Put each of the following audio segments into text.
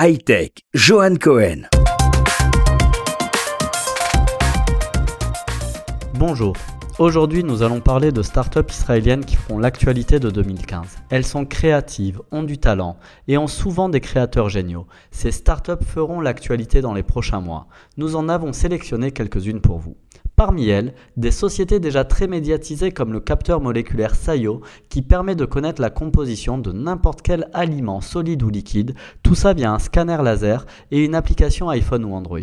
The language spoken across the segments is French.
Hightech, Johan Cohen. Bonjour. Aujourd'hui, nous allons parler de startups israéliennes qui font l'actualité de 2015. Elles sont créatives, ont du talent et ont souvent des créateurs géniaux. Ces startups feront l'actualité dans les prochains mois. Nous en avons sélectionné quelques-unes pour vous. Parmi elles, des sociétés déjà très médiatisées comme le capteur moléculaire Sayo qui permet de connaître la composition de n'importe quel aliment solide ou liquide, tout ça via un scanner laser et une application iPhone ou Android.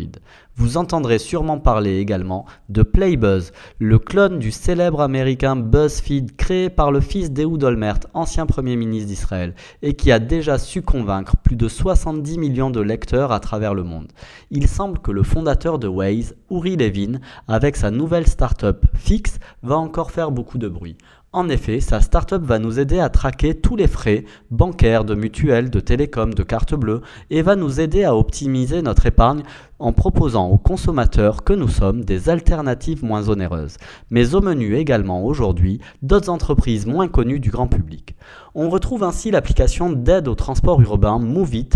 Vous entendrez sûrement parler également de Playbuzz, le clone du célèbre américain BuzzFeed créé par le fils d'Ehud Olmert, ancien Premier ministre d'Israël, et qui a déjà su convaincre plus de 70 millions de lecteurs à travers le monde. Il semble que le fondateur de Waze, Uri Levin, avec sa nouvelle startup Fix, va encore faire beaucoup de bruit. En effet, sa startup va nous aider à traquer tous les frais bancaires, de mutuelles, de télécom, de carte bleue et va nous aider à optimiser notre épargne en proposant aux consommateurs que nous sommes des alternatives moins onéreuses. Mais au menu également aujourd'hui d'autres entreprises moins connues du grand public. On retrouve ainsi l'application d'aide au transport urbain Movit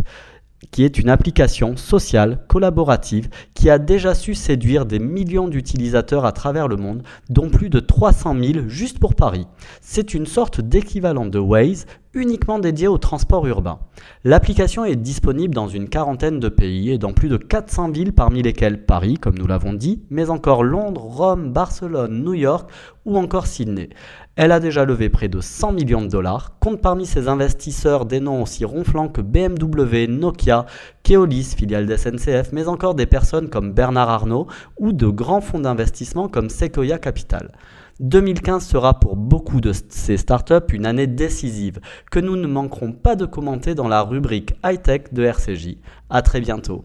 qui est une application sociale, collaborative, qui a déjà su séduire des millions d'utilisateurs à travers le monde, dont plus de 300 000 juste pour Paris. C'est une sorte d'équivalent de Waze, uniquement dédié au transport urbain. L'application est disponible dans une quarantaine de pays et dans plus de 400 villes parmi lesquelles Paris, comme nous l'avons dit, mais encore Londres, Rome, Barcelone, New York ou encore Sydney. Elle a déjà levé près de 100 millions de dollars, compte parmi ses investisseurs des noms aussi ronflants que BMW, Nokia, Keolis, filiale d'SNCF, mais encore des personnes comme Bernard Arnault ou de grands fonds d'investissement comme Sequoia Capital. 2015 sera pour beaucoup de ces startups une année décisive que nous ne manquerons pas de commenter dans la rubrique high-tech de RCJ. À très bientôt.